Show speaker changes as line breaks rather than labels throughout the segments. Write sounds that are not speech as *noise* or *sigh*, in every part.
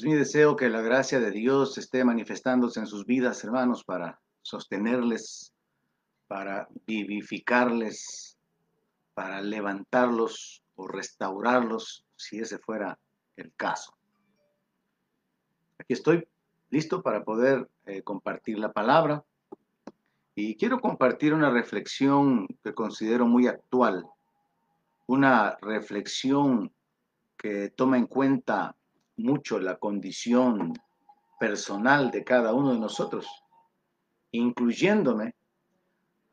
Es mi deseo que la gracia de Dios esté manifestándose en sus vidas, hermanos, para sostenerles, para vivificarles, para levantarlos o restaurarlos, si ese fuera el caso. Aquí estoy listo para poder eh, compartir la palabra y quiero compartir una reflexión que considero muy actual, una reflexión que toma en cuenta mucho la condición personal de cada uno de nosotros, incluyéndome,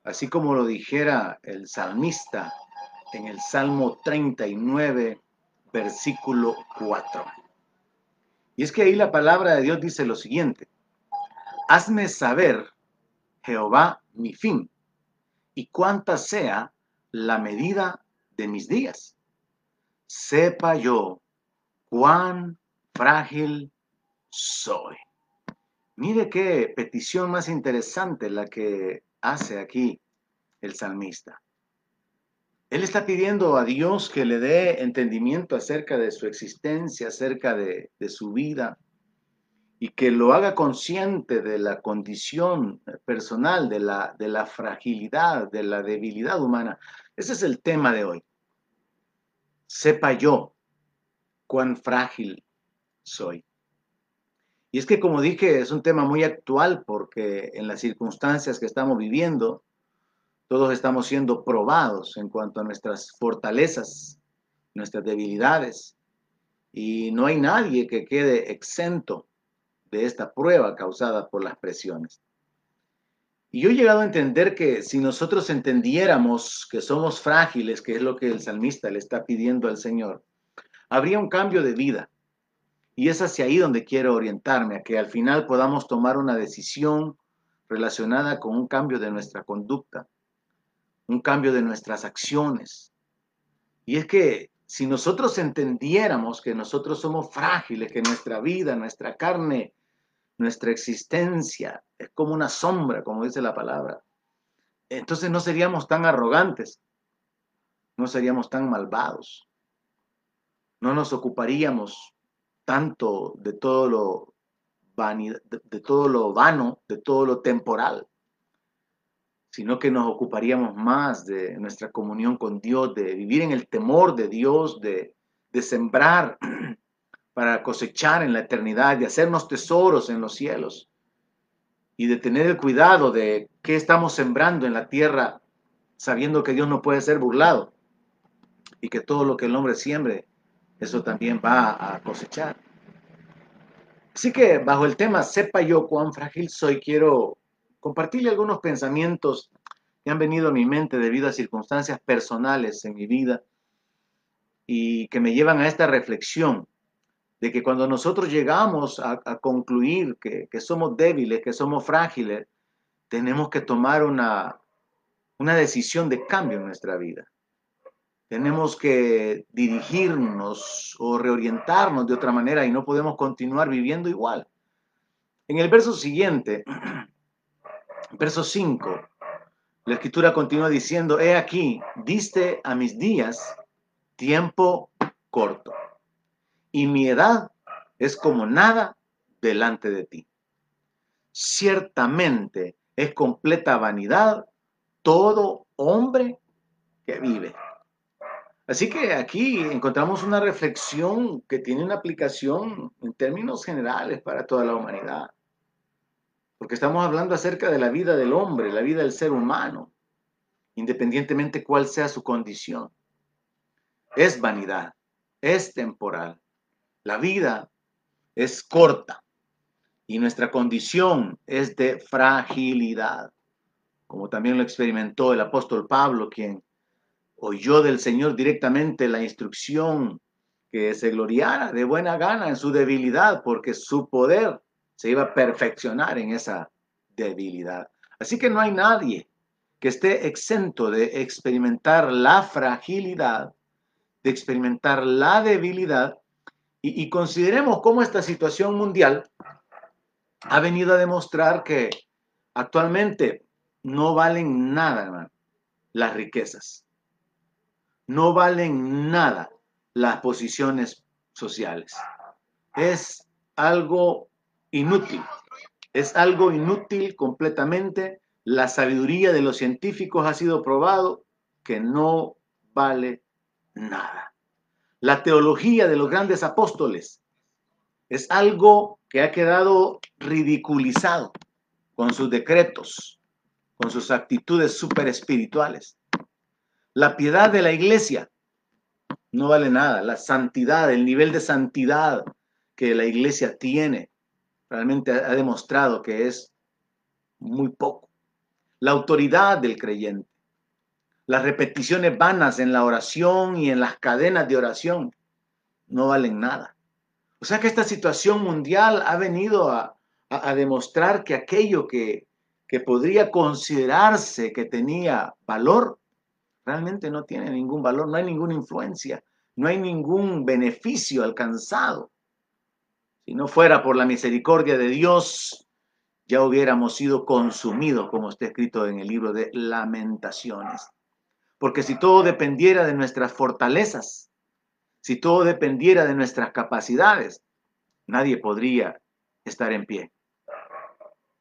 así como lo dijera el salmista en el Salmo 39, versículo 4. Y es que ahí la palabra de Dios dice lo siguiente, hazme saber, Jehová, mi fin, y cuánta sea la medida de mis días. Sepa yo cuán frágil soy. Mire qué petición más interesante la que hace aquí el salmista. Él está pidiendo a Dios que le dé entendimiento acerca de su existencia, acerca de, su vida, y que lo haga consciente de la condición personal, de la, de la fragilidad, de la debilidad humana. Ese es el tema de hoy. Sepa yo cuán frágil soy. Y es que, como dije, es un tema muy actual porque en las circunstancias que estamos viviendo, todos estamos siendo probados en cuanto a nuestras fortalezas, nuestras debilidades, y no hay nadie que quede exento de esta prueba causada por las presiones. Y yo he llegado a entender que si nosotros entendiéramos que somos frágiles, que es lo que el salmista le está pidiendo al Señor, habría un cambio de vida. Y es hacia ahí donde quiero orientarme, a que al final podamos tomar una decisión relacionada con un cambio de nuestra conducta, un cambio de nuestras acciones. Y es que si nosotros entendiéramos que nosotros somos frágiles, que nuestra vida, nuestra carne, nuestra existencia es como una sombra, como dice la palabra, entonces no seríamos tan arrogantes, no seríamos tan malvados, no nos ocuparíamos tanto de todo lo de, todo lo vano, de todo lo temporal, sino que nos ocuparíamos más de nuestra comunión con Dios, de vivir en el temor de Dios, de, de sembrar *clears throat* para cosechar en la eternidad, de hacernos tesoros en los cielos y de tener el cuidado de qué estamos sembrando en la tierra, sabiendo que Dios no puede ser burlado y que todo lo que el hombre siembre, eso también va a cosechar. Así que bajo el tema Sepa yo cuán frágil soy, quiero compartirle algunos pensamientos que han venido a mi mente debido a circunstancias personales en mi vida y que me llevan a esta reflexión de que cuando nosotros llegamos a, concluir que, somos débiles, que somos frágiles, tenemos que tomar una, una decisión de cambio en nuestra vida. Tenemos que dirigirnos o reorientarnos de otra manera y no podemos continuar viviendo igual. En el verso siguiente, *clears throat* verso 5, la escritura continúa diciendo, he aquí, diste a mis días tiempo corto, y mi edad es como nada delante de ti. Ciertamente es completa vanidad todo hombre que vive. Así que aquí encontramos una reflexión que tiene una aplicación en términos generales para toda la humanidad. Porque estamos hablando acerca de la vida del hombre, la vida del ser humano, independientemente cuál sea su condición. Es vanidad, es temporal. La vida es corta y nuestra condición es de fragilidad, como también lo experimentó el apóstol Pablo, quien oyó del Señor directamente la instrucción que se gloriara de buena gana en su debilidad, porque su poder se iba a perfeccionar en esa debilidad. Así que no hay nadie que esté exento de experimentar la fragilidad, de experimentar la debilidad, y, consideremos cómo esta situación mundial ha venido a demostrar que actualmente no valen nada, las riquezas no valen nada las posiciones sociales. Es algo inútil. Es algo inútil completamente. La sabiduría de los científicos ha sido probado que no vale nada. La teología de los grandes apóstoles es algo que ha quedado ridiculizado con sus decretos, con sus actitudes super espirituales. La piedad de la iglesia no vale nada. La santidad, el nivel de santidad que la iglesia tiene, realmente ha demostrado que es muy poco. La autoridad del creyente, las repeticiones vanas en la oración y en las cadenas de oración no valen nada. O sea que esta situación mundial ha venido a, demostrar que aquello que, que podría considerarse que tenía valor, realmente no tiene ningún valor, no hay ninguna influencia, no hay ningún beneficio alcanzado. Si no fuera por la misericordia de Dios, ya hubiéramos sido consumidos, como está escrito en el libro de lamentaciones. Porque si todo dependiera de nuestras fortalezas, si todo dependiera de nuestras capacidades, nadie podría estar en pie.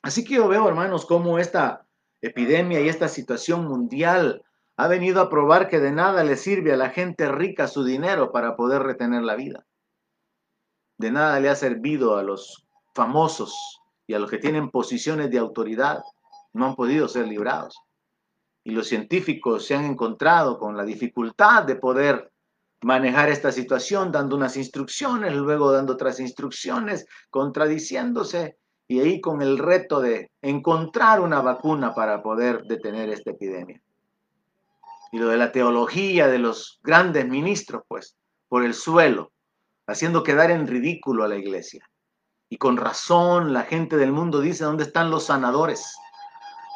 Así que yo veo, hermanos, cómo esta epidemia y esta situación mundial ha venido a probar que de nada le sirve a la gente rica su dinero para poder retener la vida. De nada le ha servido a los famosos y a los que tienen posiciones de autoridad. No han podido ser librados. Y los científicos se han encontrado con la dificultad de poder manejar esta situación, dando unas instrucciones, luego dando otras instrucciones, contradiciéndose, y ahí con el reto de encontrar una vacuna para poder detener esta epidemia. Y lo de la teología de los grandes ministros, pues, por el suelo, haciendo quedar en ridículo a la iglesia. Y con razón la gente del mundo dice, ¿dónde están los sanadores?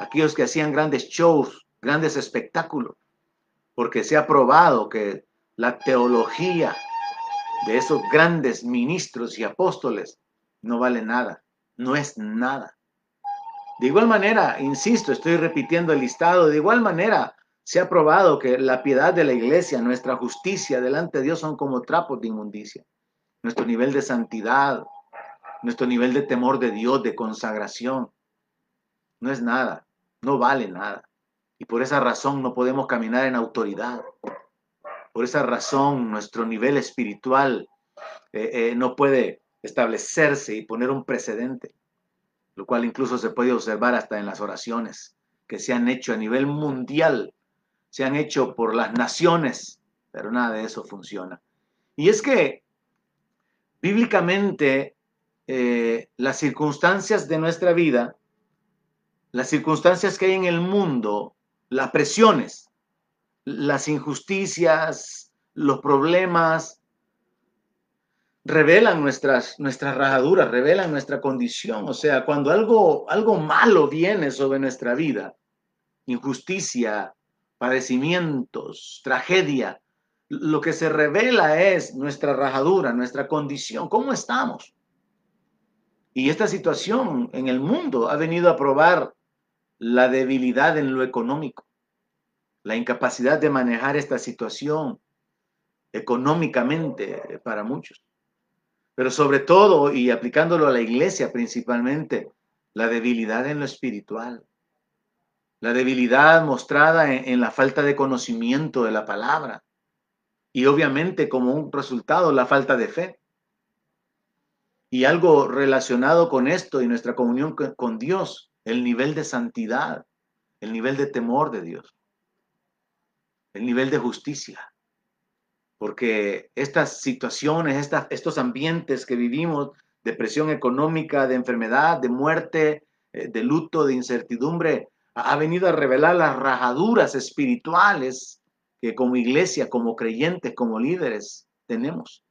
Aquellos que hacían grandes shows, grandes espectáculos, porque se ha probado que la teología de esos grandes ministros y apóstoles no vale nada, no es nada. De igual manera, insisto, estoy repitiendo el listado, de igual manera se ha probado que la piedad de la iglesia, nuestra justicia delante de Dios son como trapos de inmundicia nuestro nivel de santidad, nuestro nivel de temor de Dios, de consagración. No es nada, no vale nada. Y por esa razón no podemos caminar en autoridad. Por esa razón nuestro nivel espiritual eh, eh, no puede establecerse y poner un precedente, lo cual incluso se puede observar hasta en las oraciones que se han hecho a nivel mundial, se han hecho por las naciones, pero nada de eso funciona. Y es que Bíblicamente, eh, las circunstancias de nuestra vida, las circunstancias que hay en el mundo, las presiones, las injusticias, los problemas, revelan nuestras, nuestras rajaduras, revelan nuestra condición. O sea, cuando algo, algo malo viene sobre nuestra vida, injusticia, padecimientos, tragedia, lo que se revela es nuestra rajadura, nuestra condición, cómo estamos. Y esta situación en el mundo ha venido a probar la debilidad en lo económico, la incapacidad de manejar esta situación económicamente para muchos. Pero sobre todo, y aplicándolo a la iglesia principalmente, la debilidad en lo espiritual. La debilidad mostrada en, la falta de conocimiento de la palabra y obviamente como un resultado la falta de fe. Y algo relacionado con esto y nuestra comunión con Dios, el nivel de santidad, el nivel de temor de Dios, el nivel de justicia. Porque estas situaciones, estos ambientes que vivimos, de presión económica, de enfermedad, de muerte, eh, de luto, de incertidumbre, ha venido a revelar las rajaduras espirituales que como iglesia, como creyentes, como líderes tenemos.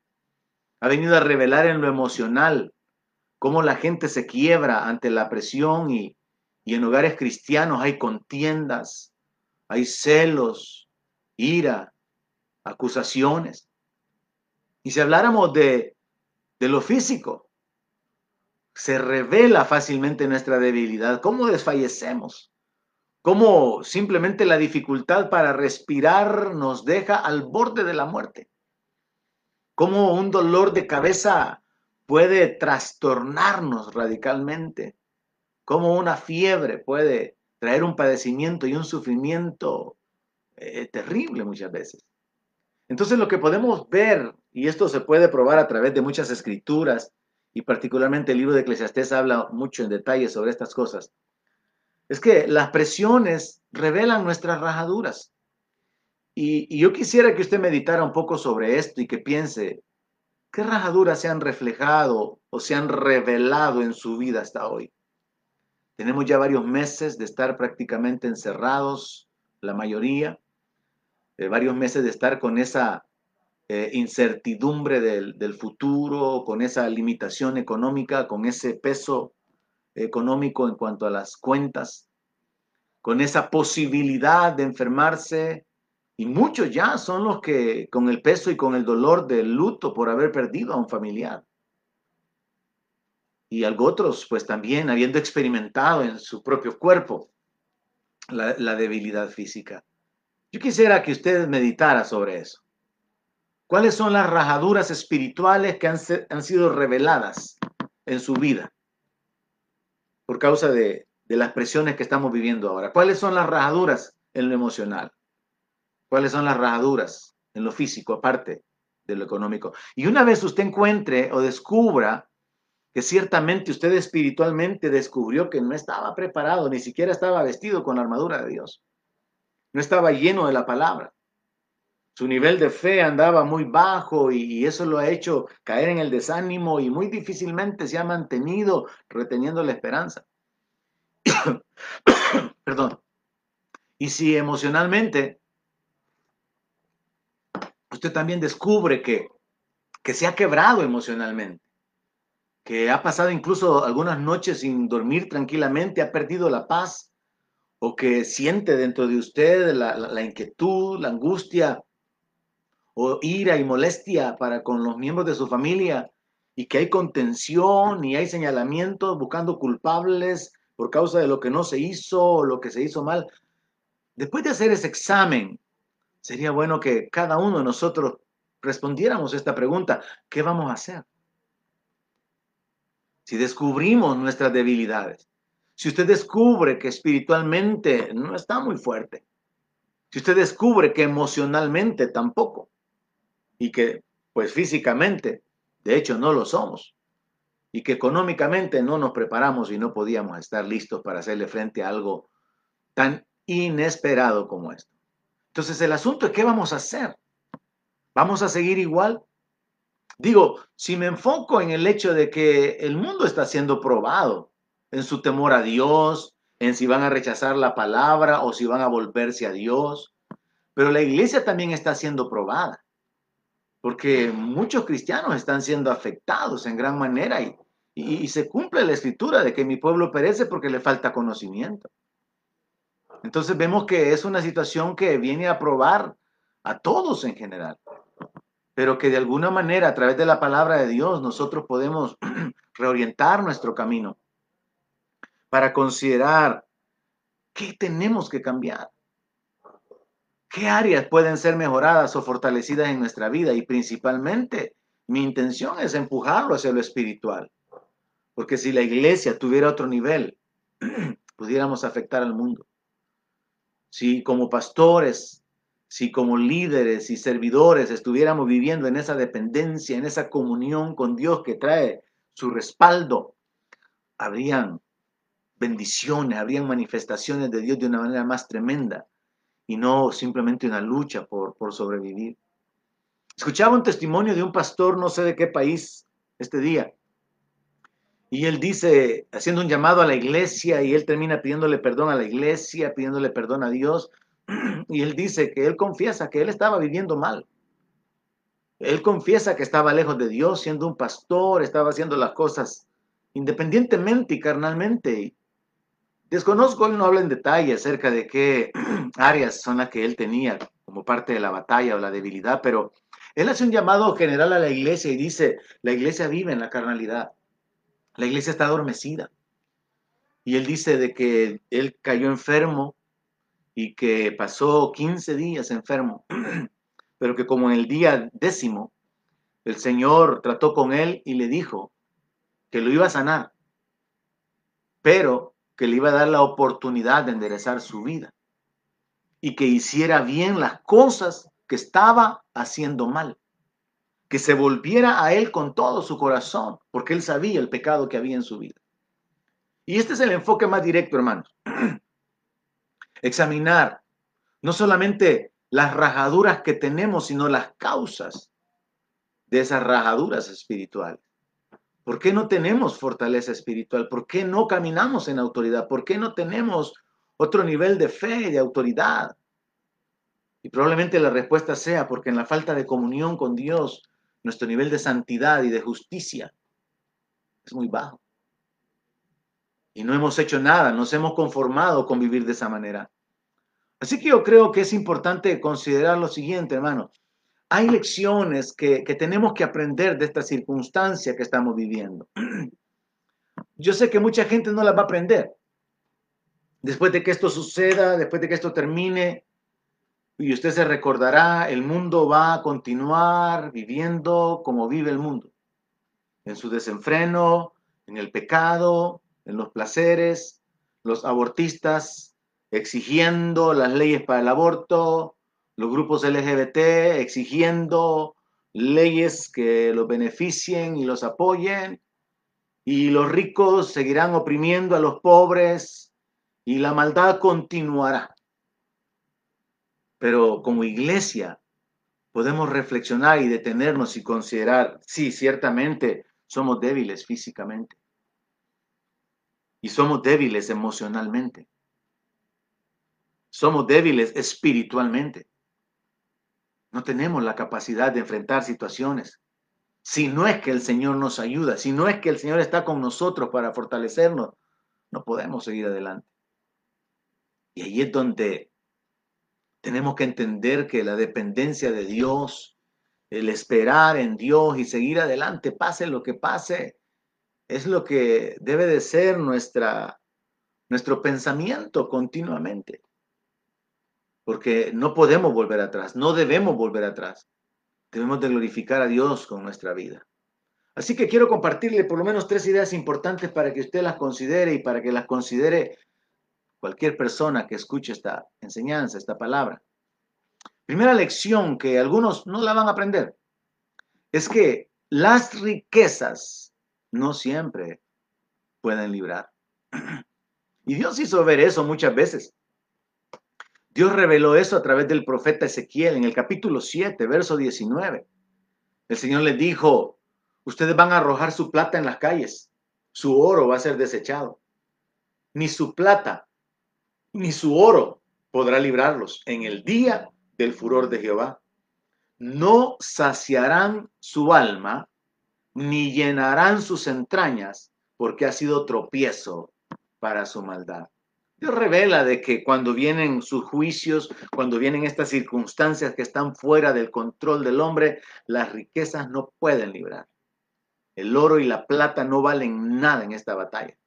Ha venido a revelar en lo emocional cómo la gente se quiebra ante la presión y, en hogares cristianos hay contiendas, hay celos, ira, acusaciones. Y si habláramos de, de lo físico, se revela fácilmente nuestra debilidad, cómo desfallecemos, cómo simplemente la dificultad para respirar nos deja al borde de la muerte, cómo un dolor de cabeza puede trastornarnos radicalmente, como una fiebre puede traer un padecimiento y un sufrimiento eh, terrible muchas veces. Entonces lo que podemos ver, y esto se puede probar a través de muchas escrituras, y particularmente el libro de Eclesiastés habla mucho en detalle sobre estas cosas, es que las presiones revelan nuestras rajaduras. Y, yo quisiera que usted meditara un poco sobre esto y que piense, ¿qué rajaduras se han reflejado o se han revelado en su vida hasta hoy? Tenemos ya varios meses de estar prácticamente encerrados, la mayoría, eh, varios meses de estar con esa eh, incertidumbre del, del, futuro, con esa limitación económica, con ese peso económico en cuanto a las cuentas, con esa posibilidad de enfermarse. Y muchos ya son los que con el peso y con el dolor del luto por haber perdido a un familiar y otros, pues también habiendo experimentado en su propio cuerpo la, debilidad física. Yo quisiera que usted meditara sobre eso. ¿Cuáles son las rajaduras espirituales que han sido reveladas en su vida por causa de, de las presiones que estamos viviendo ahora? ¿Cuáles son las rajaduras en lo emocional? ¿Cuáles son las rajaduras en lo físico, aparte de lo económico? Y una vez usted encuentre o descubra que ciertamente usted espiritualmente descubrió que no estaba preparado, ni siquiera estaba vestido con la armadura de Dios. No estaba lleno de la palabra. Su nivel de fe andaba muy bajo y eso lo ha hecho caer en el desánimo y muy difícilmente se ha mantenido reteniendo la esperanza. *coughs* Perdón. Y si emocionalmente usted también descubre que, que se ha quebrado emocionalmente, que ha pasado incluso algunas noches sin dormir tranquilamente, ha perdido la paz, o que siente dentro de usted la, la, la inquietud, la angustia, o ira y molestia para con los miembros de su familia, y que hay contención y hay señalamientos buscando culpables por causa de lo que no se hizo o lo que se hizo mal. Después de hacer ese examen, sería bueno que cada uno de nosotros respondiéramos esta pregunta, ¿qué vamos a hacer? si descubrimos nuestras debilidades, si usted descubre que espiritualmente no está muy fuerte, si usted descubre que emocionalmente tampoco, y que pues físicamente, de hecho, no lo somos, y que económicamente no nos preparamos y no podíamos estar listos para hacerle frente a algo tan inesperado como esto. Entonces el asunto es qué vamos a hacer. ¿Vamos a seguir igual? Digo, si me enfoco en el hecho de que el mundo está siendo probado en su temor a Dios, en si van a rechazar la palabra o si van a volverse a Dios, pero la iglesia también está siendo probada, porque muchos cristianos están siendo afectados en gran manera y, se cumple la escritura de que mi pueblo perece porque le falta conocimiento. Entonces vemos que es una situación que viene a probar a todos en general pero que de alguna manera a través de la palabra de Dios nosotros podemos *clears throat* reorientar nuestro camino para considerar qué tenemos que cambiar, qué áreas pueden ser mejoradas o fortalecidas en nuestra vida y principalmente mi intención es empujarlo hacia lo espiritual, porque si la iglesia tuviera otro nivel, *clears throat* pudiéramos afectar al mundo. Si como pastores si como líderes y servidores estuviéramos viviendo en esa dependencia, en esa comunión con Dios que trae su respaldo, habrían bendiciones, habrían manifestaciones de Dios de una manera más tremenda y no simplemente una lucha por, por sobrevivir. Escuchaba un testimonio de un pastor, no sé de qué país, este día, y él dice, haciendo un llamado a la iglesia, y él termina pidiéndole perdón a la iglesia, pidiéndole perdón a Dios, *clears throat* y él dice que él confiesa que él estaba viviendo mal. Él confiesa que estaba lejos de Dios, siendo un pastor, estaba haciendo las cosas independientemente y carnalmente. Desconozco, él no habla en detalle acerca de qué *clears throat* áreas son las que él tenía como parte de la batalla o la debilidad, pero él hace un llamado general a la iglesia y dice, la iglesia vive en la carnalidad, la iglesia está adormecida. Y él dice de que él cayó enfermo y que pasó 15 días enfermo, *clears throat* pero que como en el día décimo, el Señor trató con él y le dijo que lo iba a sanar, pero que le iba a dar la oportunidad de enderezar su vida y que hiciera bien las cosas que estaba haciendo mal, que se volviera a él con todo su corazón, porque él sabía el pecado que había en su vida. Y este es el enfoque más directo, hermanos. *clears throat* Examinar no solamente las rajaduras que tenemos, sino las causas de esas rajaduras espirituales. ¿Por qué no tenemos fortaleza espiritual? ¿Por qué no caminamos en autoridad? ¿Por qué no tenemos otro nivel de fe y de autoridad? Y probablemente la respuesta sea porque en la falta de comunión con Dios, nuestro nivel de santidad y de justicia es muy bajo. Y no hemos hecho nada, nos hemos conformado con vivir de esa manera. Así que yo creo que es importante considerar lo siguiente, hermano hay lecciones que, tenemos que aprender de esta circunstancia que estamos viviendo. *clears throat* Yo sé que mucha gente no las va a aprender. Después de que esto suceda, después de que esto termine, y usted se recordará, el mundo va a continuar viviendo como vive el mundo, en su desenfreno, en el pecado, en los placeres, los abortistas exigiendo las leyes para el aborto, los grupos LGBT exigiendo leyes que los beneficien y los apoyen, y los ricos seguirán oprimiendo a los pobres, y la maldad continuará. Pero como iglesia podemos reflexionar y detenernos y considerar, sí, ciertamente somos débiles físicamente, y somos débiles emocionalmente, somos débiles espiritualmente no tenemos la capacidad de enfrentar situaciones. Si no es que el Señor nos ayuda, si no es que el Señor está con nosotros para fortalecernos, no podemos seguir adelante. Y ahí es donde tenemos que entender que la dependencia de Dios, el esperar en Dios y seguir adelante, pase lo que pase, es lo que debe de ser nuestra, nuestro pensamiento continuamente porque no podemos volver atrás, no debemos volver atrás. Debemos de glorificar a Dios con nuestra vida. Así que quiero compartirle por lo menos tres ideas importantes para que usted las considere y para que las considere cualquier persona que escuche esta enseñanza, esta palabra. Primera lección que algunos no la van a aprender es que las riquezas no siempre pueden librar. *clears throat* Y Dios hizo ver eso muchas veces. Dios reveló eso a través del profeta Ezequiel en el capítulo 7, verso 19. El Señor les dijo, ustedes van a arrojar su plata en las calles, su oro va a ser desechado. Ni su plata, ni su oro podrá librarlos en el día del furor de Jehová. No saciarán su alma, ni llenarán sus entrañas, porque ha sido tropiezo para su maldad. Dios revela de que cuando vienen sus juicios, cuando vienen estas circunstancias que están fuera del control del hombre, las riquezas no pueden librar. El oro y la plata no valen nada en esta batalla.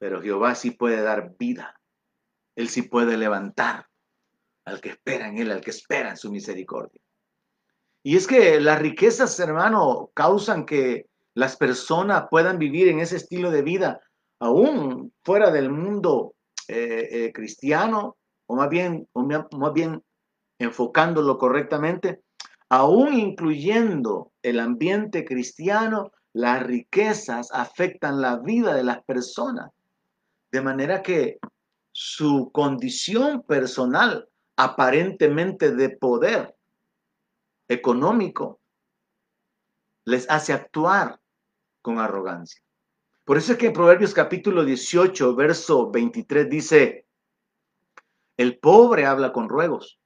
Pero Jehová sí puede dar vida. Él sí puede levantar al que espera en Él, al que espera en su misericordia. Y es que las riquezas, hermano, causan que las personas puedan vivir en ese estilo de vida aún fuera del mundo eh, eh, cristiano, o más bien, o más bien enfocándolo correctamente, aún incluyendo el ambiente cristiano, las riquezas afectan la vida de las personas, de manera que su condición personal, aparentemente de poder económico, les hace actuar con arrogancia. Por eso es que en Proverbios capítulo 18, verso 23 dice, el pobre habla con ruegos,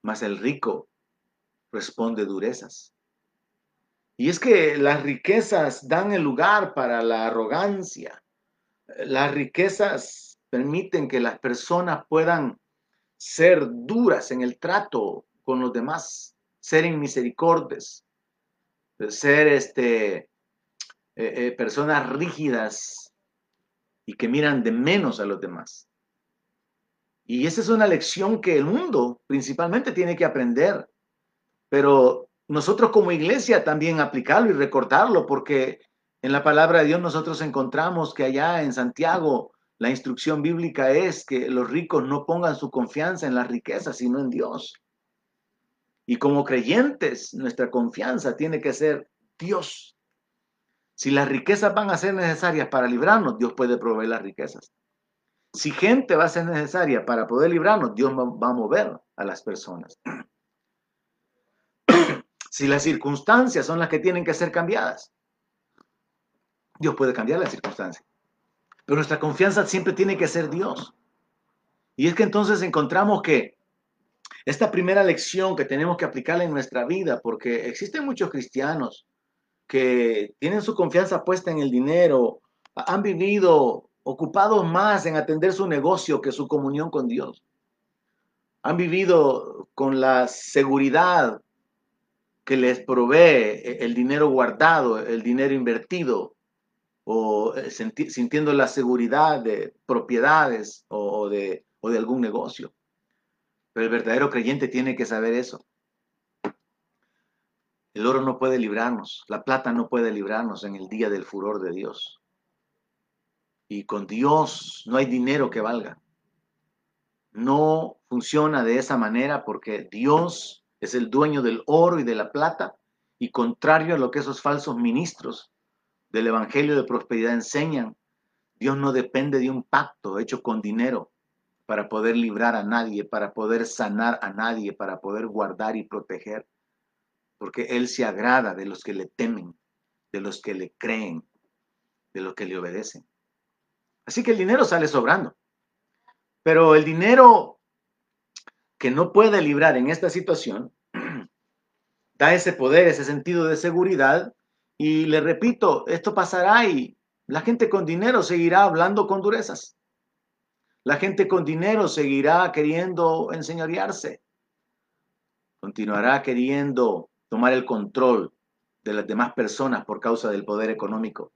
mas el rico responde durezas. Y es que las riquezas dan el lugar para la arrogancia. Las riquezas permiten que las personas puedan ser duras en el trato con los demás, ser inmisericordes, ser este, eh, eh, personas rígidas y que miran de menos a los demás. Y esa es una lección que el mundo principalmente tiene que aprender, pero nosotros como iglesia también aplicarlo y recordarlo, porque En la palabra de Dios nosotros encontramos que allá en Santiago la instrucción bíblica es que los ricos no pongan su confianza en las riquezas, sino en Dios. Y como creyentes, nuestra confianza tiene que ser Dios. Si las riquezas van a ser necesarias para librarnos, Dios puede proveer las riquezas. Si gente va a ser necesaria para poder librarnos, Dios va a mover a las personas. *clears throat* si las circunstancias son las que tienen que ser cambiadas, Dios puede cambiar las circunstancias. Pero nuestra confianza siempre tiene que ser Dios. Y es que entonces encontramos que esta primera lección que tenemos que aplicarla en nuestra vida, porque existen muchos cristianos que tienen su confianza puesta en el dinero, han vivido ocupados más en atender su negocio que su comunión con Dios. Han vivido con la seguridad que les provee el dinero guardado, el dinero invertido, o eh, sintiendo la seguridad de propiedades o de, o de algún negocio. Pero el verdadero creyente tiene que saber eso. El oro no puede librarnos, la plata no puede librarnos en el día del furor de Dios. Y con Dios no hay dinero que valga. No funciona de esa manera porque Dios es el dueño del oro y de la plata y contrario a lo que esos falsos ministros del Evangelio de Prosperidad enseñan, Dios no depende de un pacto hecho con dinero para poder librar a nadie, para poder sanar a nadie, para poder guardar y proteger, porque Él se agrada de los que le temen, de los que le creen, de los que le obedecen. Así que el dinero sale sobrando. Pero el dinero que no puede librar en esta situación *clears throat* da ese poder, ese sentido de seguridad. Y le repito, esto pasará y la gente con dinero seguirá hablando con durezas. La gente con dinero seguirá queriendo enseñorearse. Continuará queriendo tomar el control de las demás personas por causa del poder económico.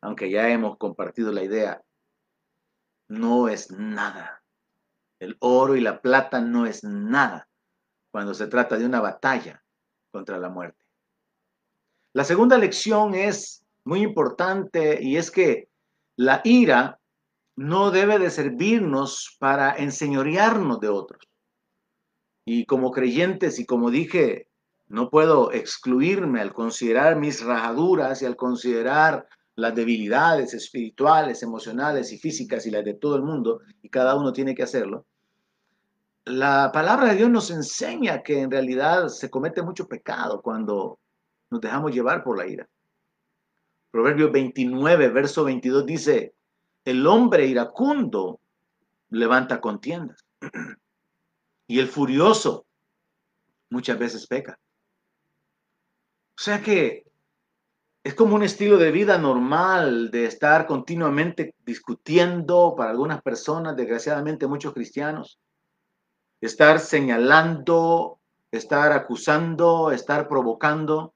Aunque ya hemos compartido la idea no es nada. El oro y la plata no es nada cuando se trata de una batalla contra la muerte. La segunda lección es muy importante y es que la ira no debe de servirnos para enseñorearnos de otros. Y como creyentes, y como dije, no puedo excluirme al considerar mis rajaduras y al considerar las debilidades espirituales, emocionales y físicas y las de todo el mundo, y cada uno tiene que hacerlo, la palabra de Dios nos enseña que en realidad se comete mucho pecado cuando nos dejamos llevar por la ira. Proverbio 29, verso 22 dice, el hombre iracundo levanta contiendas *clears throat* y el furioso muchas veces peca. O sea que es como un estilo de vida normal de estar continuamente discutiendo para algunas personas, desgraciadamente muchos cristianos, estar señalando, estar acusando, estar provocando.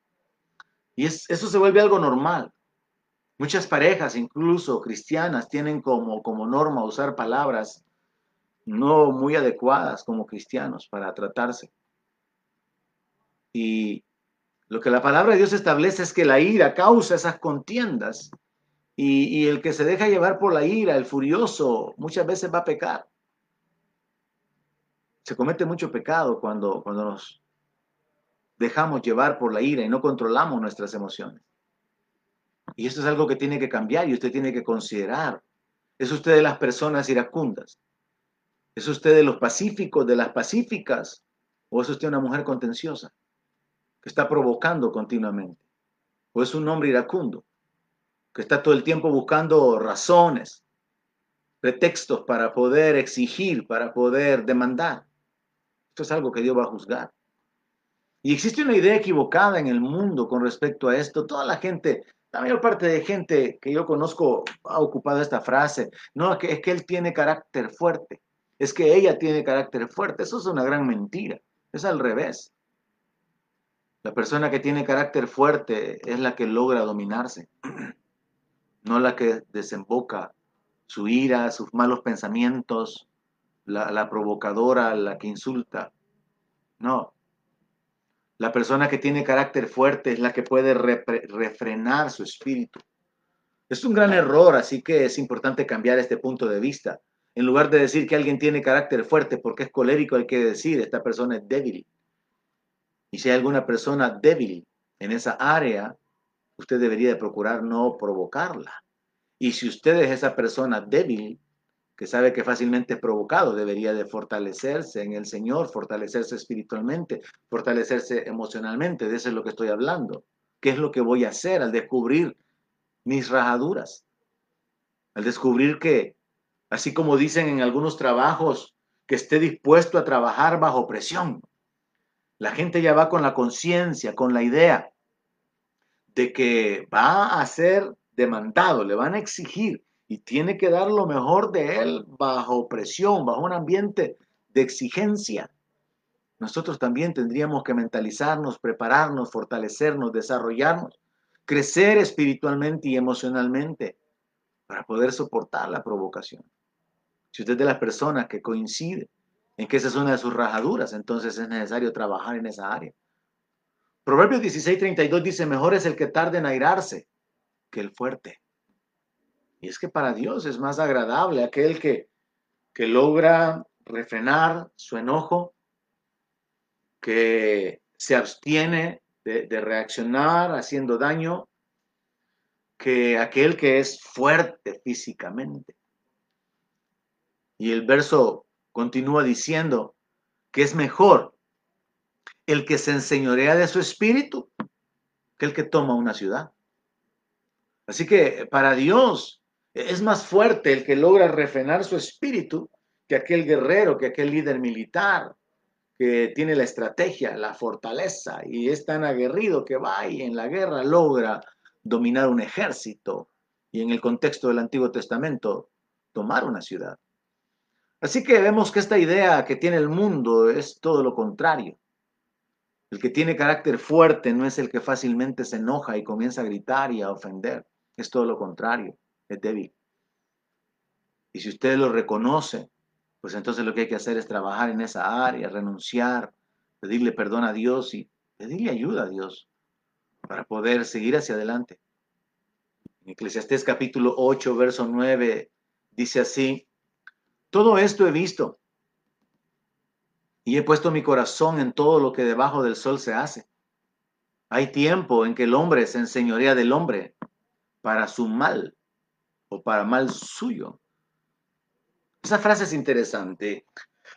Y eso se vuelve algo normal. Muchas parejas, incluso cristianas, tienen como, como norma usar palabras no muy adecuadas como cristianos para tratarse. Y lo que la palabra de Dios establece es que la ira causa esas contiendas y, el que se deja llevar por la ira, el furioso, muchas veces va a pecar. Se comete mucho pecado cuando, cuando nos dejamos llevar por la ira y no controlamos nuestras emociones. Y esto es algo que tiene que cambiar y usted tiene que considerar. ¿Es usted de las personas iracundas? ¿Es usted de los pacíficos, de las pacíficas? ¿O es usted una mujer contenciosa? Que está provocando continuamente. O es un hombre iracundo, que está todo el tiempo buscando razones, pretextos para poder exigir, para poder demandar. Esto es algo que Dios va a juzgar. Y existe una idea equivocada en el mundo con respecto a esto. Toda la gente, la mayor parte de gente que yo conozco ha ocupado esta frase. No, es que, es que él tiene carácter fuerte. Es que ella tiene carácter fuerte. Eso es una gran mentira. Es al revés. La persona que tiene carácter fuerte es la que logra dominarse, no la que desemboca su ira, sus malos pensamientos, la, provocadora, la que insulta. No. La persona que tiene carácter fuerte es la que puede refrenar su espíritu, Es un gran error, así que es importante cambiar este punto de vista. En lugar de decir que alguien tiene carácter fuerte porque es colérico, hay que decir, esta persona es débil. Y si hay alguna persona débil en esa área, usted debería de procurar no provocarla. Y si usted es esa persona débil, que sabe que fácilmente es provocado, debería de fortalecerse en el Señor, fortalecerse espiritualmente, fortalecerse emocionalmente. De eso es lo que estoy hablando. ¿Qué es lo que voy a hacer al descubrir mis rajaduras? Al descubrir que, así como dicen en algunos trabajos, que esté dispuesto a trabajar bajo presión. La gente ya va con la conciencia, con la idea de que va a ser demandado, le van a exigir y tiene que dar lo mejor de él bajo presión, bajo un ambiente de exigencia. Nosotros también tendríamos que mentalizarnos, prepararnos, fortalecernos, desarrollarnos, crecer espiritualmente y emocionalmente para poder soportar la provocación. Si usted es de las personas que coincide en que esa es una de sus rajaduras, entonces es necesario trabajar en esa área. Proverbios 16:32 dice, mejor es el que tarde en airarse que el fuerte. Y es que para Dios es más agradable aquel que, que logra refrenar su enojo, que se abstiene de, de reaccionar haciendo daño, que aquel que es fuerte físicamente. Y el verso continúa diciendo que es mejor el que se enseñorea de su espíritu que el que toma una ciudad. Así que para Dios es más fuerte el que logra refrenar su espíritu que aquel guerrero, que aquel líder militar que tiene la estrategia, la fortaleza y es tan aguerrido que va y en la guerra logra dominar un ejército y en el contexto del Antiguo Testamento tomar una ciudad. Así que vemos que esta idea que tiene el mundo es todo lo contrario. El que tiene carácter fuerte no es el que fácilmente se enoja y comienza a gritar y a ofender, es todo lo contrario es débil. Y si usted lo reconoce, pues entonces lo que hay que hacer es trabajar en esa área, renunciar, pedirle perdón a Dios y pedirle ayuda a Dios para poder seguir hacia adelante. En Eclesiastés capítulo 8, verso 9, dice así, todo esto he visto y he puesto mi corazón en todo lo que debajo del sol se hace. Hay tiempo en que el hombre se enseñorea del hombre para su mal o para mal suyo. Esa frase es interesante.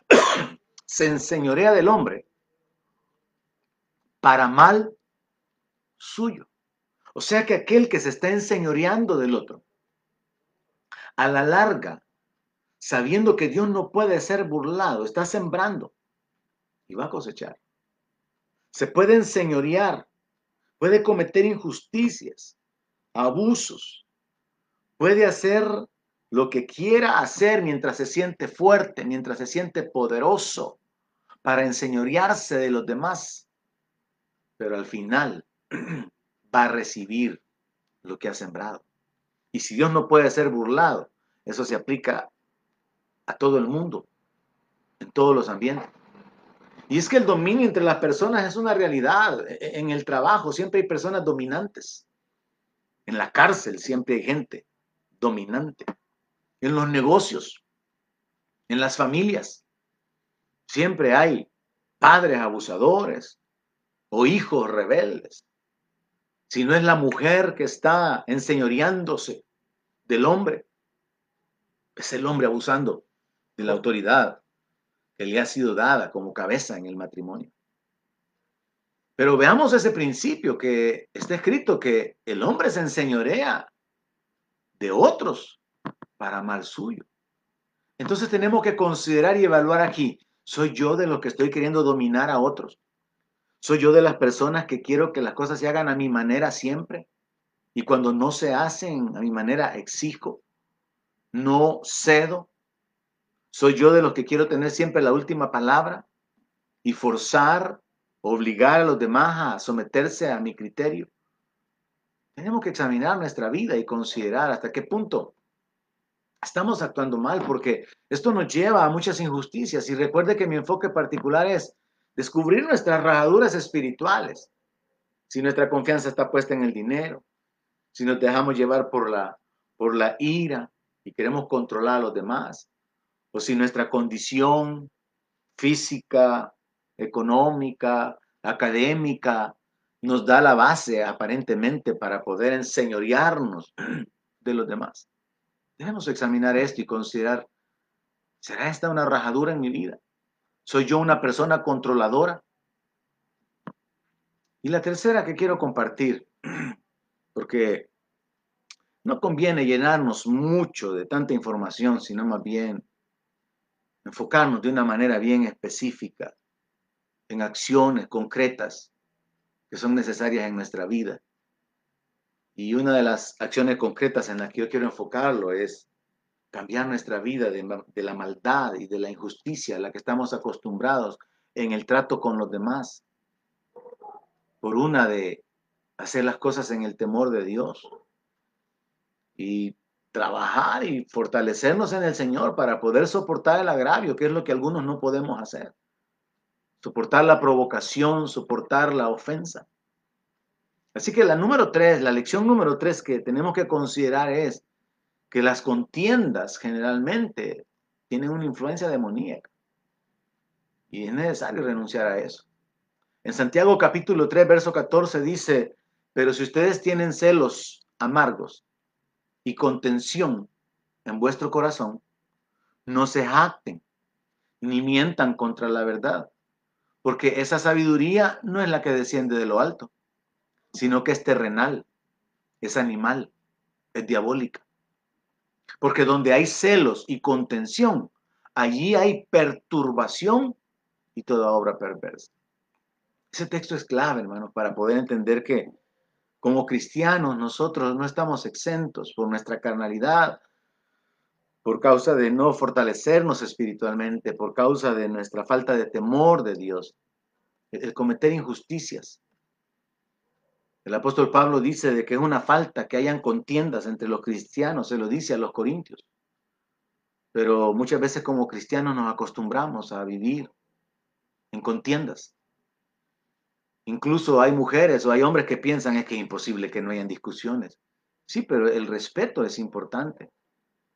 *clears throat* Se enseñorea del hombre para mal suyo. O sea que aquel que se está enseñoreando del otro, a la larga, sabiendo que Dios no puede ser burlado, está sembrando y va a cosechar. Se puede enseñorear, puede cometer injusticias, abusos, Puede hacer lo que quiera hacer mientras se siente fuerte, mientras se siente poderoso, para enseñorearse de los demás. Pero al final *clears throat* va a recibir lo que ha sembrado. Y si Dios no puede ser burlado, eso se aplica a todo el mundo, en todos los ambientes. Y es que el dominio entre las personas es una realidad. E-, en el trabajo siempre hay personas dominantes. En la cárcel siempre hay gente dominante. En los negocios, en las familias, siempre hay padres abusadores o hijos rebeldes. Si no es la mujer que está enseñoreándose del hombre, es el hombre abusando de la autoridad que le ha sido dada como cabeza en el matrimonio. Pero veamos ese principio que está escrito que el hombre se enseñorea de otros para mal suyo. Entonces tenemos que considerar y evaluar aquí, ¿soy yo de los que estoy queriendo dominar a otros? ¿Soy yo de las personas que quiero que las cosas se hagan a mi manera siempre? Y cuando no se hacen a mi manera, exijo, no cedo. ¿Soy yo de los que quiero tener siempre la última palabra y forzar, obligar a los demás a someterse a mi criterio? Tenemos que examinar nuestra vida y considerar hasta qué punto estamos actuando mal, porque esto nos lleva a muchas injusticias. Y recuerde que mi enfoque particular es descubrir nuestras rajaduras espirituales. Si nuestra confianza está puesta en el dinero, si nos dejamos llevar por la por la ira y queremos controlar a los demás, o si nuestra condición física, económica, académica, nos da la base aparentemente para poder enseñorearnos de los demás. Debemos examinar esto y considerar, ¿será esta una rajadura en mi vida? ¿Soy yo una persona controladora? Y la tercera que quiero compartir, *clears throat* porque no conviene llenarnos mucho de tanta información, sino más bien enfocarnos de una manera bien específica en acciones concretas que son necesarias en nuestra vida. Y una de las acciones concretas en las que yo quiero enfocarlo es cambiar nuestra vida de, la maldad y de la injusticia a la que estamos acostumbrados en el trato con los demás, por una de hacer las cosas en el temor de Dios y trabajar y fortalecernos en el Señor para poder soportar el agravio, que es lo que algunos no podemos hacer. Soportar la provocación, soportar la ofensa. Así que la número tres, la lección número tres que tenemos que considerar es que las contiendas generalmente tienen una influencia demoníaca. Y es necesario renunciar a eso. En Santiago capítulo 3, verso 14 dice, pero si ustedes tienen celos amargos y contención en vuestro corazón, no se jacten ni mientan contra la verdad, porque esa sabiduría no es la que desciende de lo alto, sino que es terrenal, es animal, es diabólica. Porque donde hay celos y contención, allí hay perturbación y toda obra perversa. Ese texto es clave, hermanos, para poder entender que como cristianos nosotros no estamos exentos por nuestra carnalidad, por causa de no fortalecernos espiritualmente, por causa de nuestra falta de temor de Dios, el cometer injusticias. El apóstol Pablo dice de que es una falta que hayan contiendas entre los cristianos, se lo dice a los corintios. Pero muchas veces como cristianos nos acostumbramos a vivir en contiendas. Incluso hay mujeres o hay hombres que piensan es que es imposible que no hayan discusiones. Sí, pero el respeto es importante.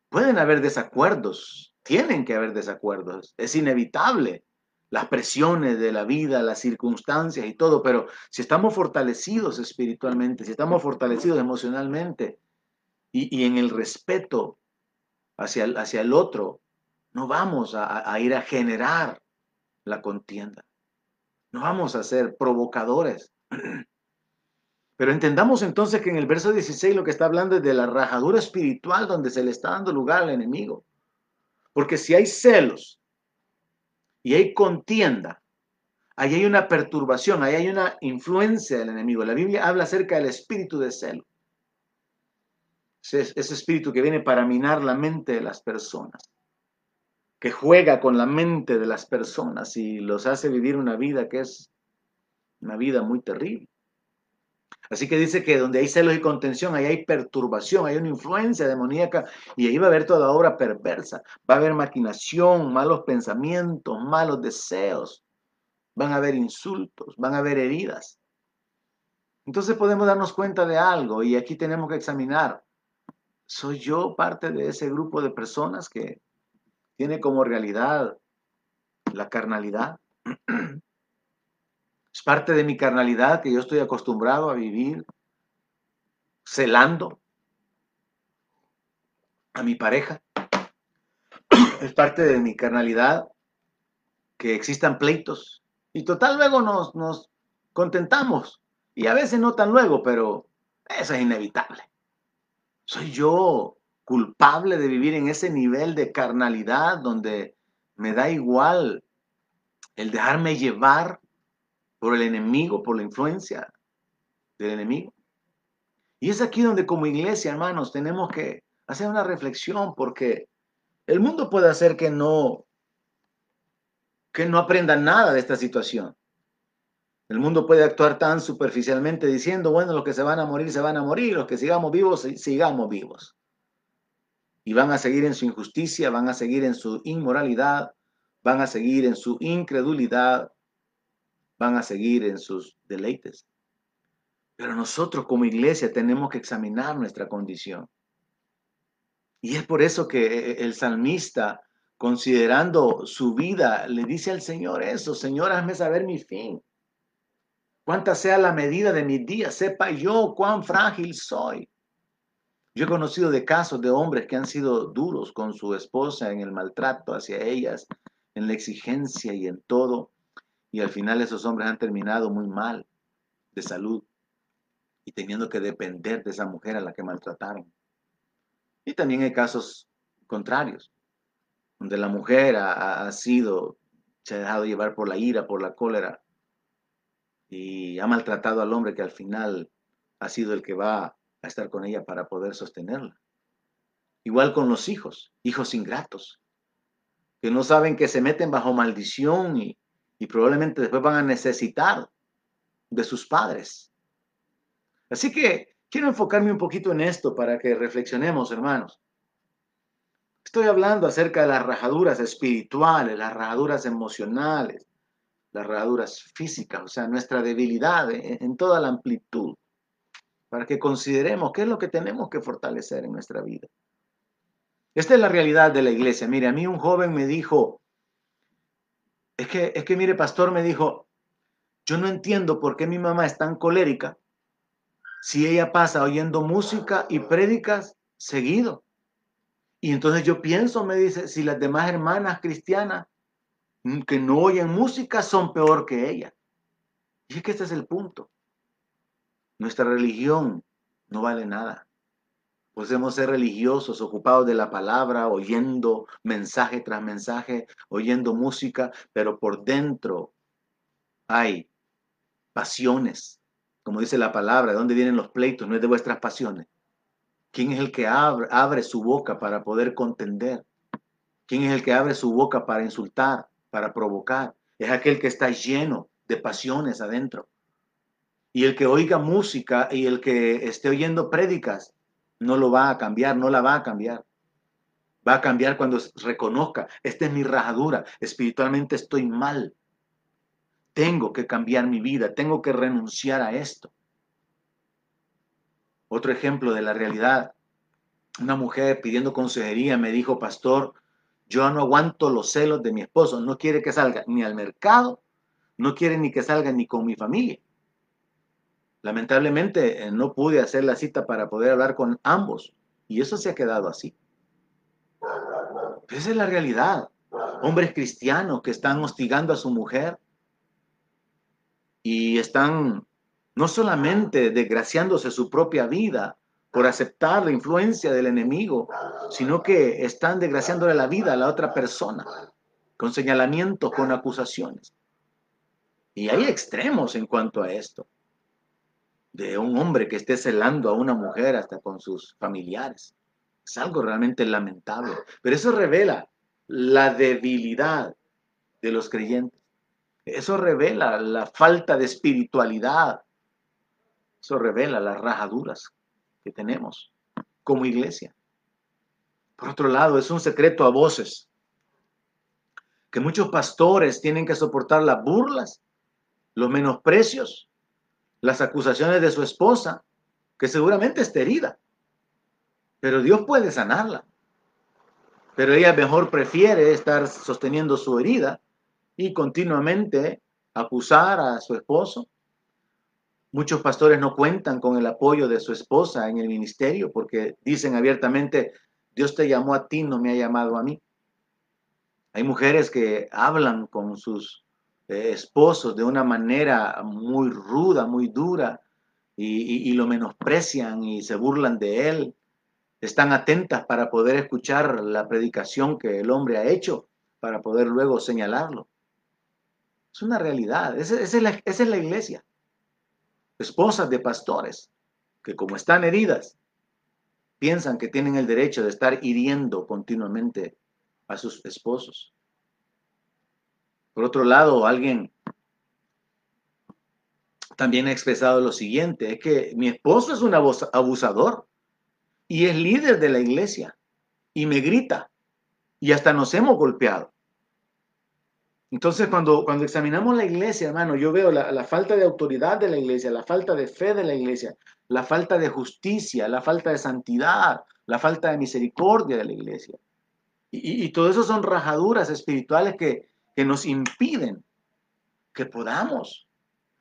Pueden haber desacuerdos, tienen que haber desacuerdos, es inevitable. Las presiones de la vida, las circunstancias y todo, pero si estamos fortalecidos espiritualmente, si estamos fortalecidos emocionalmente y, en el respeto hacia el, hacia el otro, no vamos a ir a generar la contienda. No vamos a ser provocadores. Pero entendamos entonces que en el verso 16 lo que está hablando es de la rajadura espiritual donde se le está dando lugar al enemigo. Porque si hay celos y hay contienda, ahí hay una perturbación, ahí hay una influencia del enemigo. La Biblia habla acerca del espíritu de celo. Ese, ese espíritu que viene para minar la mente de las personas que juega con la mente de las personas y los hace vivir una vida que es una vida muy terrible. Así que dice que donde hay celos y contención, ahí hay perturbación, hay una influencia demoníaca y ahí va a haber toda obra perversa. Va a haber maquinación, malos pensamientos, malos deseos, van a haber insultos, van a haber heridas. Entonces podemos darnos cuenta de algo y aquí tenemos que examinar. ¿Soy yo parte de ese grupo de personas que tiene como realidad la carnalidad. *clears throat* Es parte de mi carnalidad que yo estoy acostumbrado a vivir celando a mi pareja. *clears throat* Es parte de mi carnalidad que existan pleitos. Y total luego nos, nos contentamos. Y a veces no tan luego, pero eso es inevitable. Soy yo culpable de vivir en ese nivel de carnalidad donde me da igual el dejarme llevar por el enemigo, por la influencia del enemigo. Y es aquí donde como iglesia, hermanos, tenemos que hacer una reflexión porque el mundo puede hacer que no que no aprenda nada de esta situación. El mundo puede actuar tan superficialmente diciendo, bueno, los que se van a morir, se van a morir, los que sigamos vivos, sigamos vivos y van a seguir en su injusticia, van a seguir en su inmoralidad, van a seguir en su incredulidad, van a seguir en sus deleites. Pero nosotros como iglesia tenemos que examinar nuestra condición. Y es por eso que el salmista, considerando su vida, le dice al Señor eso, Señor, hazme saber mi fin. Cuánta sea la medida de mis días, sepa yo cuán frágil soy. Yo he conocido de casos de hombres que han sido duros con su esposa en el maltrato hacia ellas, en la exigencia y en todo, y al final esos hombres han terminado muy mal de salud y teniendo que depender de esa mujer a la que maltrataron. Y también hay casos contrarios, donde la mujer ha, sido, se ha dejado llevar por la ira, por la cólera, y ha maltratado al hombre que al final ha sido el que va a estar con ella para poder sostenerla. Igual con los hijos, hijos ingratos, que no saben que se meten bajo maldición y, probablemente después van a necesitar de sus padres. Así que quiero enfocarme un poquito en esto para que reflexionemos, hermanos. Estoy hablando acerca de las rajaduras espirituales, las rajaduras emocionales, las rajaduras físicas, o sea, nuestra debilidad en toda la amplitud, para que consideremos qué es lo que tenemos que fortalecer en nuestra vida. Esta es la realidad de la iglesia. Mire, a mí un joven me dijo, es que, es que mire, pastor me dijo, yo no entiendo por qué mi mamá es tan colérica si ella pasa oyendo música y prédicas seguido. Y entonces yo pienso, me dice, si las demás hermanas cristianas que no oyen música son peor que ella. Y es que este es el punto. Nuestra religión no vale nada. Podemos ser religiosos, ocupados de la palabra, oyendo mensaje tras mensaje, oyendo música, pero por dentro hay pasiones. Como dice la palabra, ¿de dónde vienen los pleitos? No es de vuestras pasiones. ¿Quién es el que abre, abre su boca para poder contender? ¿Quién es el que abre su boca para insultar, para provocar? Es aquel que está lleno de pasiones adentro. Y el que oiga música y el que esté oyendo prédicas no lo va a cambiar, no la va a cambiar. Va a cambiar cuando reconozca, esta es mi rajadura, espiritualmente estoy mal. Tengo que cambiar mi vida, tengo que renunciar a esto. Otro ejemplo de la realidad. Una mujer pidiendo consejería me dijo, pastor, yo no aguanto los celos de mi esposo, no quiere que salga ni al mercado, no quiere ni que salga ni con mi familia. Lamentablemente eh, no pude hacer la cita para poder hablar con ambos y eso se ha quedado así. esa es la realidad. Hombres cristianos que están hostigando a su mujer y están no solamente desgraciándose su propia vida por aceptar la influencia del enemigo, sino que están desgraciándole la vida a la otra persona con señalamientos, con acusaciones. Y hay extremos en cuanto a esto de un hombre que esté celando a una mujer hasta con sus familiares. Es algo realmente lamentable. Pero eso revela la debilidad de los creyentes. Eso revela la falta de espiritualidad. Eso revela las rajaduras que tenemos como iglesia. Por otro lado, es un secreto a voces que muchos pastores tienen que soportar las burlas, los menosprecios las acusaciones de su esposa, que seguramente está herida, pero Dios puede sanarla. Pero ella mejor prefiere estar sosteniendo su herida y continuamente acusar a su esposo. Muchos pastores no cuentan con el apoyo de su esposa en el ministerio porque dicen abiertamente, Dios te llamó a ti, no me ha llamado a mí. Hay mujeres que hablan con sus esposos de una manera muy ruda, muy dura, y, lo menosprecian y se burlan de él. Están atentas para poder escuchar la predicación que el hombre ha hecho, para poder luego señalarlo. Es una realidad, esa, es, la, esa es la iglesia. Esposas de pastores que como están heridas, piensan que tienen el derecho de estar hiriendo continuamente a sus esposos. Por otro lado, alguien también ha expresado lo siguiente, es que mi esposo es un abusador y es líder de la iglesia y me grita y hasta nos hemos golpeado. Entonces, cuando, cuando examinamos la iglesia, hermano, yo veo la, falta de autoridad de la iglesia, la falta de fe de la iglesia, la falta de justicia, la falta de santidad, la falta de misericordia de la iglesia. Y, y, todo eso son rajaduras espirituales que, que nos impiden que podamos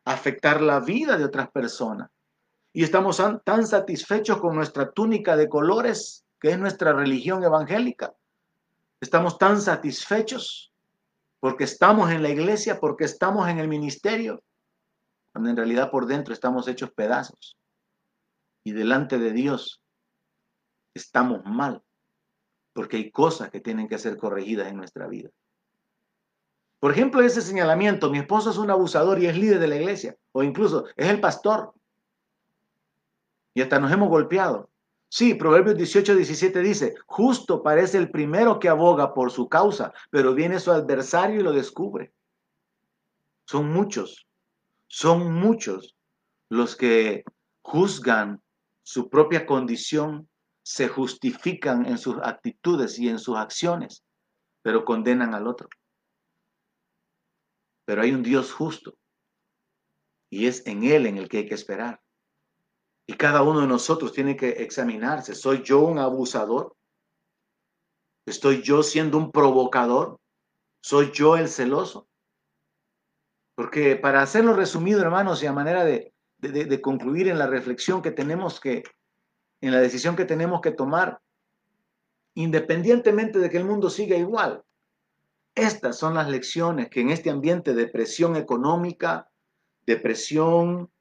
afectar la vida de otras personas. Y estamos tan satisfechos con nuestra túnica de colores, que es nuestra religión evangélica. Estamos tan satisfechos porque estamos en la iglesia, porque estamos en el ministerio, cuando en realidad por dentro estamos hechos pedazos. Y delante de Dios estamos mal, porque hay cosas que tienen que ser corregidas en nuestra vida. Por ejemplo, ese señalamiento, mi esposo es un abusador y es líder de la iglesia, o incluso es el pastor. Y hasta nos hemos golpeado. Sí, Proverbios 18, 17 dice, justo parece el primero que aboga por su causa, pero viene su adversario y lo descubre. Son muchos, son muchos los que juzgan su propia condición, se justifican en sus actitudes y en sus acciones, pero condenan al otro. Pero hay un Dios justo y es en Él en el que hay que esperar. Y cada uno de nosotros tiene que examinarse. ¿Soy yo un abusador? ¿Estoy yo siendo un provocador? ¿Soy yo el celoso? Porque para hacerlo resumido, hermanos, y a manera de, de, concluir en la reflexión que tenemos que, en la decisión que tenemos que tomar, independientemente de que el mundo siga igual, estas son las lecciones que en este ambiente de presión económica, depresión,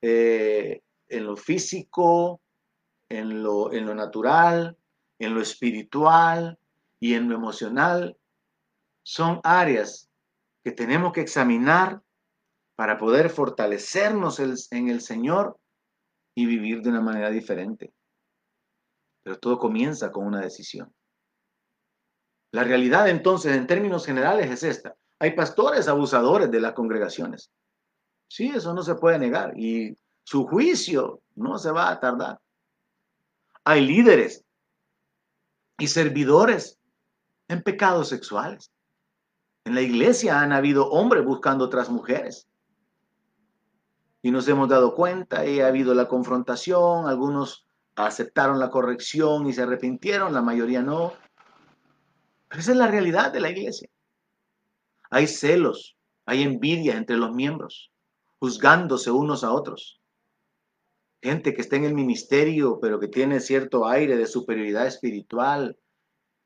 eh, en lo físico, en lo, en lo natural, en lo espiritual y en lo emocional, son áreas que tenemos que examinar para poder fortalecernos en el Señor y vivir de una manera diferente. Pero todo comienza con una decisión. La realidad entonces, en términos generales, es esta. Hay pastores abusadores de las congregaciones. Sí, eso no se puede negar. Y su juicio no se va a tardar. Hay líderes y servidores en pecados sexuales. En la iglesia han habido hombres buscando otras mujeres. Y nos hemos dado cuenta y ha habido la confrontación. Algunos aceptaron la corrección y se arrepintieron, la mayoría no. Pero esa es la realidad de la iglesia. Hay celos, hay envidia entre los miembros, juzgándose unos a otros gente que está en el ministerio, pero que tiene cierto aire de superioridad espiritual.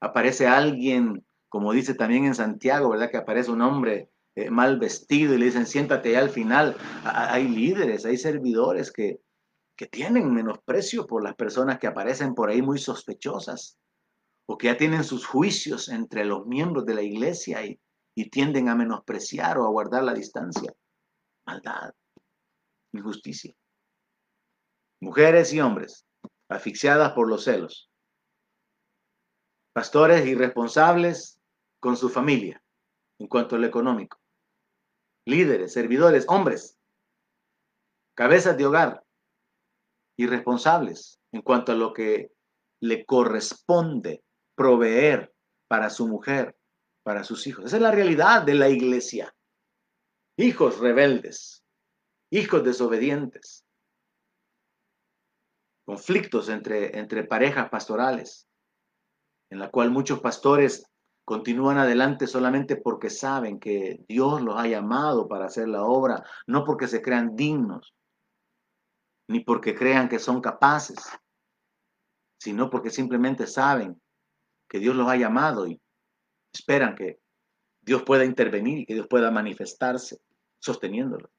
Aparece alguien, como dice también en Santiago, ¿verdad? Que aparece un hombre eh, mal vestido y le dicen, siéntate ya al final. Hay líderes, hay servidores que, que tienen menosprecio por las personas que aparecen por ahí muy sospechosas o que ya tienen sus juicios entre los miembros de la iglesia y, y tienden a menospreciar o a guardar la distancia. Maldad, injusticia. Mujeres y hombres, asfixiadas por los celos, pastores irresponsables con su familia en cuanto a lo económico, líderes, servidores, hombres, cabezas de hogar, irresponsables en cuanto a lo que le corresponde proveer para su mujer, para sus hijos. Esa es la realidad de la iglesia. Hijos rebeldes, hijos desobedientes, conflictos entre, entre parejas pastorales, en la cual muchos pastores continúan adelante solamente porque saben que Dios los ha llamado para hacer la obra, no porque se crean dignos, ni porque crean que son capaces, sino porque simplemente saben que Dios los ha llamado y esperan que Dios pueda intervenir y que Dios pueda manifestarse sosteniéndolo.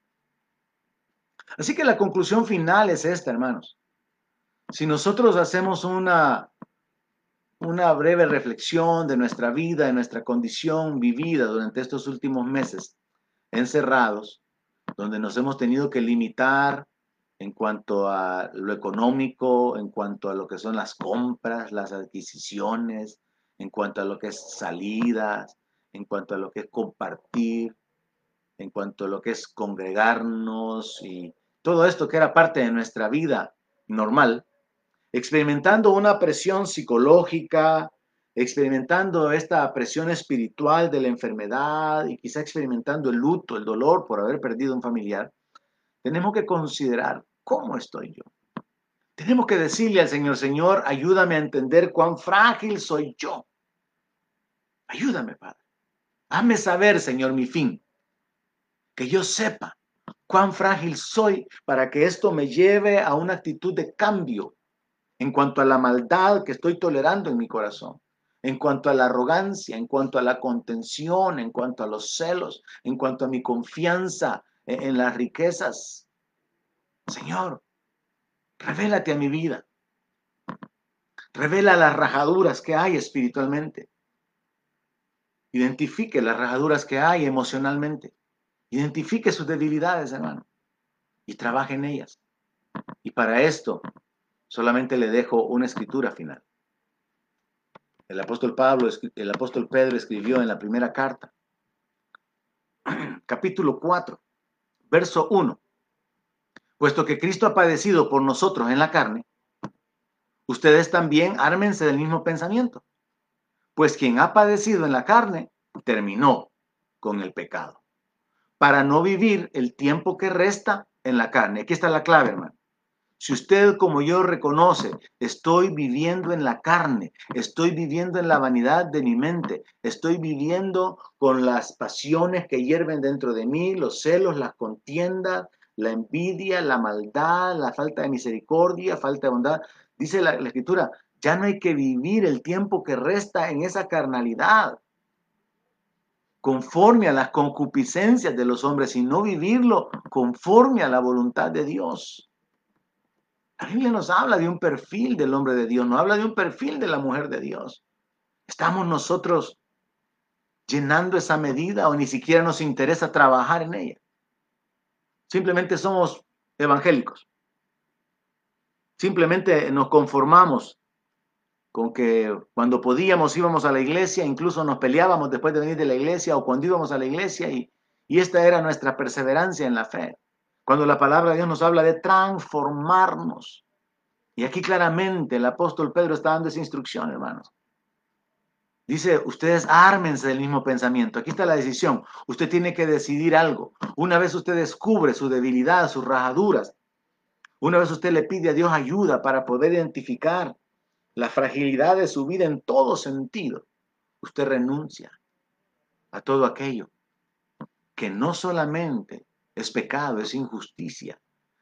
Así que la conclusión final es esta, hermanos. Si nosotros hacemos una, una breve reflexión de nuestra vida, de nuestra condición vivida durante estos últimos meses encerrados, donde nos hemos tenido que limitar en cuanto a lo económico, en cuanto a lo que son las compras, las adquisiciones, en cuanto a lo que es salidas, en cuanto a lo que es compartir, en cuanto a lo que es congregarnos y todo esto que era parte de nuestra vida normal, experimentando una presión psicológica, experimentando esta presión espiritual de la enfermedad y quizá experimentando el luto, el dolor por haber perdido un familiar, tenemos que considerar cómo estoy yo. Tenemos que decirle al Señor, Señor, ayúdame a entender cuán frágil soy yo. Ayúdame, Padre. Hazme saber, Señor, mi fin. Que yo sepa cuán frágil soy para que esto me lleve a una actitud de cambio en cuanto a la maldad que estoy tolerando en mi corazón, en cuanto a la arrogancia, en cuanto a la contención, en cuanto a los celos, en cuanto a mi confianza en, las riquezas. Señor, revélate a mi vida. Revela las rajaduras que hay espiritualmente. Identifique las rajaduras que hay emocionalmente. Identifique sus debilidades, hermano, y trabaje en ellas. Y para esto solamente le dejo una escritura final. El apóstol Pablo, el apóstol Pedro escribió en la primera carta, *clears throat* capítulo 4, verso 1. Puesto que Cristo ha padecido por nosotros en la carne, ustedes también ármense del mismo pensamiento. Pues quien ha padecido en la carne terminó con el pecado, para no vivir el tiempo que resta en la carne. Aquí está la clave, hermano. Si usted como yo reconoce, estoy viviendo en la carne, estoy viviendo en la vanidad de mi mente, estoy viviendo con las pasiones que hierven dentro de mí, los celos, las contiendas, la envidia, la maldad, la falta de misericordia, falta de bondad. Dice la, escritura, ya no hay que vivir el tiempo que resta en esa carnalidad conforme a las concupiscencias de los hombres, sino vivirlo conforme a la voluntad de Dios. La Biblia nos habla de un perfil del hombre de Dios, no habla de un perfil de la mujer de Dios. ¿Estamos nosotros llenando esa medida o ni siquiera nos interesa trabajar en ella? Simplemente somos evangélicos. Simplemente nos conformamos con que cuando podíamos íbamos a la iglesia, incluso nos peleábamos después de venir de la iglesia o cuando íbamos a la iglesia y, y esta era nuestra perseverancia en la fe. Cuando la palabra de Dios nos habla de transformarnos. Y aquí claramente el apóstol Pedro está dando esa instrucción, hermanos. Dice, ustedes ármense del mismo pensamiento. Aquí está la decisión. Usted tiene que decidir algo. Una vez usted descubre su debilidad, sus rajaduras, una vez usted le pide a Dios ayuda para poder identificar la fragilidad de su vida en todo sentido, usted renuncia a todo aquello que no solamente es pecado, es injusticia,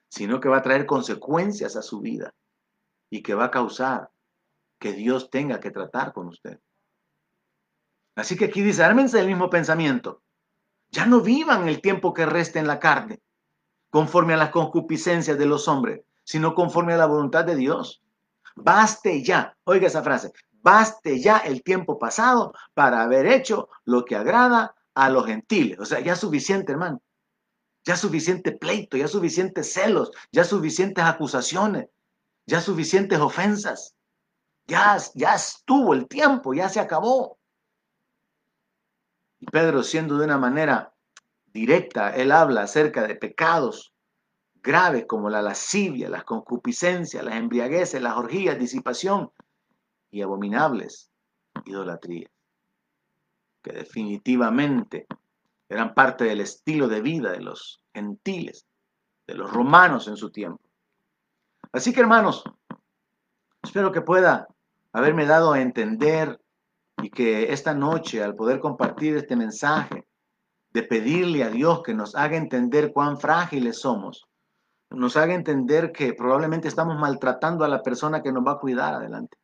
sino que va a traer consecuencias a su vida y que va a causar que Dios tenga que tratar con usted. Así que aquí dice, ármense del mismo pensamiento. Ya no vivan el tiempo que reste en la carne, conforme a las concupiscencias de los hombres, sino conforme a la voluntad de Dios. Baste ya, oiga esa frase, baste ya el tiempo pasado para haber hecho lo que agrada a los gentiles. O sea, ya es suficiente, hermano ya suficiente pleito, ya suficientes celos, ya suficientes acusaciones, ya suficientes ofensas. Ya, ya estuvo el tiempo, ya se acabó. Y Pedro, siendo de una manera directa, él habla acerca de pecados graves como la lascivia, las concupiscencias, las embriagueces, las orgías, disipación y abominables idolatrías, que definitivamente eran parte del estilo de vida de los gentiles, de los romanos en su tiempo. Así que hermanos, espero que pueda haberme dado a entender y que esta noche al poder compartir este mensaje, de pedirle a Dios que nos haga entender cuán frágiles somos, nos haga entender que probablemente estamos maltratando a la persona que nos va a cuidar adelante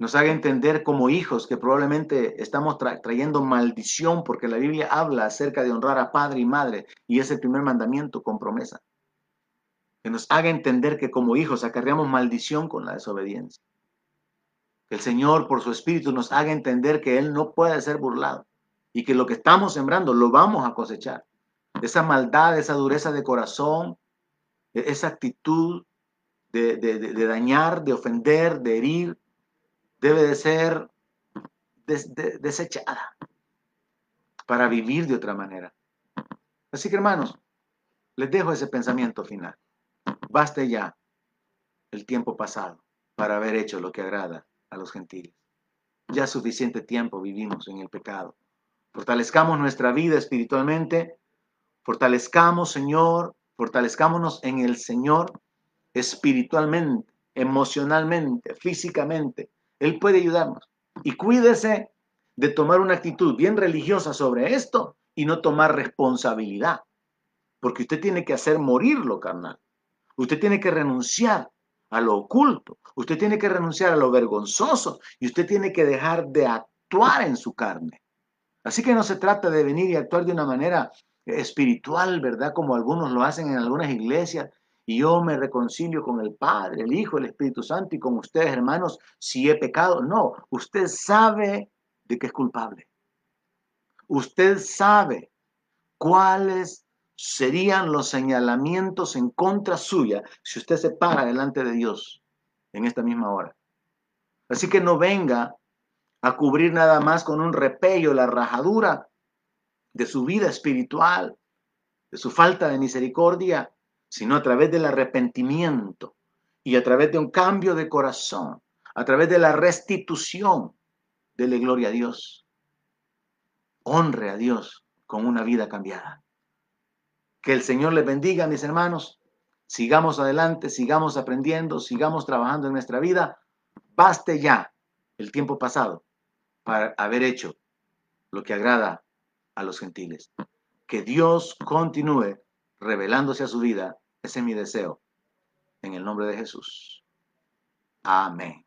nos haga entender como hijos que probablemente estamos trayendo maldición porque la Biblia habla acerca de honrar a padre y madre y es el primer mandamiento con promesa. Que nos haga entender que como hijos acarreamos maldición con la desobediencia. El Señor por su espíritu nos haga entender que Él no puede ser burlado y que lo que estamos sembrando lo vamos a cosechar. Esa maldad, esa dureza de corazón, e-, esa actitud de, de dañar, de ofender, de herir, debe de ser desechada para vivir de otra manera. Así que hermanos, les dejo ese pensamiento final. Baste ya el tiempo pasado para haber hecho lo que agrada a los gentiles. Ya suficiente tiempo vivimos en el pecado. Fortalezcamos nuestra vida espiritualmente. Fortalezcamos, Señor, fortalezcámonos en el Señor espiritualmente, emocionalmente, físicamente. Él puede ayudarnos. Y cuídese de tomar una actitud bien religiosa sobre esto y no tomar responsabilidad. Porque usted tiene que hacer morir lo carnal. Usted tiene que renunciar a lo oculto. Usted tiene que renunciar a lo vergonzoso y usted tiene que dejar de actuar en su carne. Así que no se trata de venir y actuar de una manera espiritual, ¿verdad? Como algunos lo hacen en algunas iglesias. Y yo me reconcilio con el Padre, el Hijo, el Espíritu Santo y con ustedes, hermanos, si he pecado. No, usted sabe de que es culpable. Usted sabe cuáles serían los señalamientos en contra suya si usted se para delante de Dios en esta misma hora. Así que no venga a cubrir nada más con un repello la rajadura de su vida espiritual, de su falta de misericordia, sino a través del arrepentimiento y a través de un cambio de corazón, a través de la restitución. Dele gloria a Dios. Honre a Dios con una vida cambiada. Que el Señor les bendiga, mis hermanos. Sigamos adelante, sigamos aprendiendo, sigamos trabajando en nuestra vida. Baste ya el tiempo pasado para haber hecho lo que agrada a los gentiles. Que Dios continúe revelándose a su vida. Ese es mi deseo. En el nombre de Jesús. Amén.